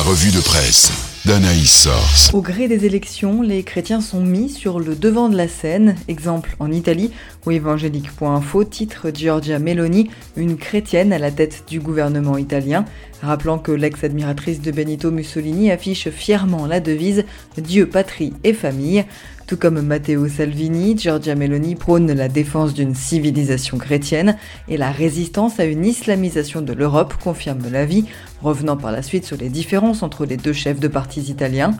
Revue de presse d'Anaïs Source. Au gré des élections, les chrétiens sont mis sur le devant de la scène. Exemple en Italie, où évangélique.info titre Giorgia Meloni, une chrétienne à la tête du gouvernement italien, rappelant que l'ex-admiratrice de Benito Mussolini affiche fièrement la devise Dieu, patrie et famille. Tout comme Matteo Salvini, Giorgia Meloni prône la défense d'une civilisation chrétienne et la résistance à une islamisation de l'Europe, confirme la vie, revenant par la suite sur les différences entre les deux chefs de partis italiens.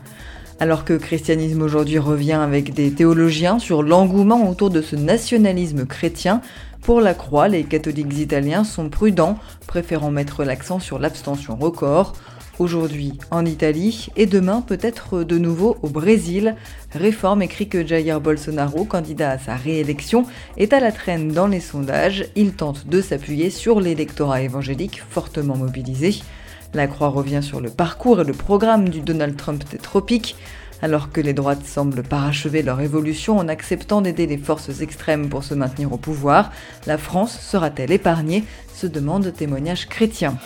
Alors que Christianisme aujourd'hui revient avec des théologiens sur l'engouement autour de ce nationalisme chrétien, pour la croix, les catholiques italiens sont prudents, préférant mettre l'accent sur l'abstention record. Aujourd'hui en Italie et demain peut-être de nouveau au Brésil. Réforme écrit que Jair Bolsonaro, candidat à sa réélection, est à la traîne dans les sondages. Il tente de s'appuyer sur l'électorat évangélique fortement mobilisé. La Croix revient sur le parcours et le programme du Donald Trump des tropiques. Alors que les droites semblent parachever leur évolution en acceptant d'aider les forces extrêmes pour se maintenir au pouvoir, la France sera-t-elle épargnée se demande témoignage chrétien.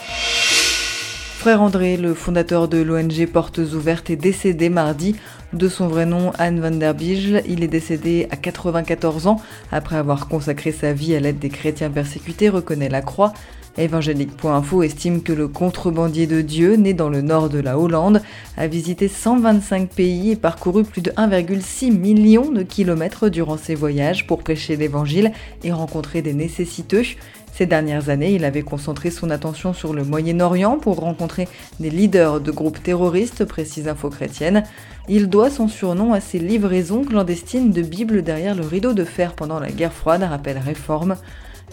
Frère André, le fondateur de l'ONG Portes Ouvertes, est décédé mardi. De son vrai nom, Anne van der Bijl, il est décédé à 94 ans après avoir consacré sa vie à l'aide des chrétiens persécutés, reconnaît la Croix. Évangélique.info estime que le contrebandier de Dieu, né dans le nord de la Hollande, a visité 125 pays et parcouru plus de 1,6 million de kilomètres durant ses voyages pour prêcher l'évangile et rencontrer des nécessiteux. Ces dernières années, il avait concentré son attention sur le Moyen-Orient pour rencontrer des leaders de groupes terroristes, précise Info Chrétienne. Il doit son surnom à ses livraisons clandestines de Bibles derrière le rideau de fer pendant la guerre froide, rappelle Réforme.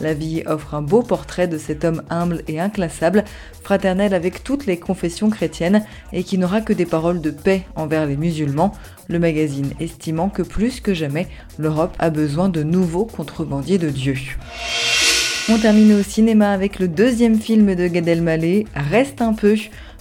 La vie offre un beau portrait de cet homme humble et inclassable, fraternel avec toutes les confessions chrétiennes et qui n'aura que des paroles de paix envers les musulmans, le magazine estimant que plus que jamais, l'Europe a besoin de nouveaux contrebandiers de Dieu. On termine au cinéma avec le deuxième film de Gad Elmaleh, Reste un peu.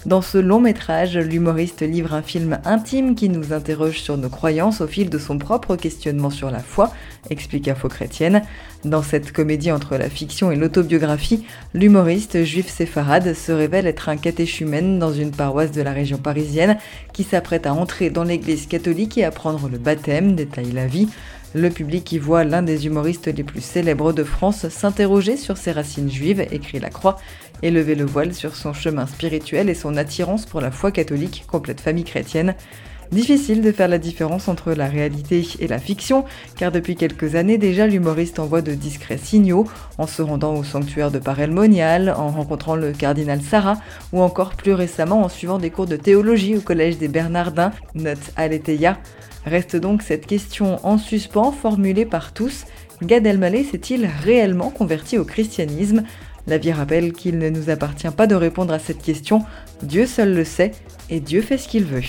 Dans ce long métrage, l'humoriste livre un film intime qui nous interroge sur nos croyances au fil de son propre questionnement sur la foi, explique Info Chrétienne. Dans cette comédie entre la fiction et l'autobiographie, l'humoriste juif séfarade se révèle être un catéchumène dans une paroisse de la région parisienne qui s'apprête à entrer dans l'église catholique et à prendre le baptême, détaille la vie. Le public y voit l'un des humoristes les plus célèbres de France s'interroger sur ses racines juives, écrit La Croix, et lever le voile sur son chemin spirituel et son attirance pour la foi catholique, complète famille chrétienne. Difficile de faire la différence entre la réalité et la fiction, car depuis quelques années déjà, l'humoriste envoie de discrets signaux en se rendant au sanctuaire de Parelmonial, en rencontrant le cardinal Sarah, ou encore plus récemment en suivant des cours de théologie au collège des Bernardins, note Aletheia. Reste donc cette question en suspens formulée par tous. Gad Elmaleh s'est-il réellement converti au christianisme? La vie rappelle qu'il ne nous appartient pas de répondre à cette question. Dieu seul le sait et Dieu fait ce qu'il veut.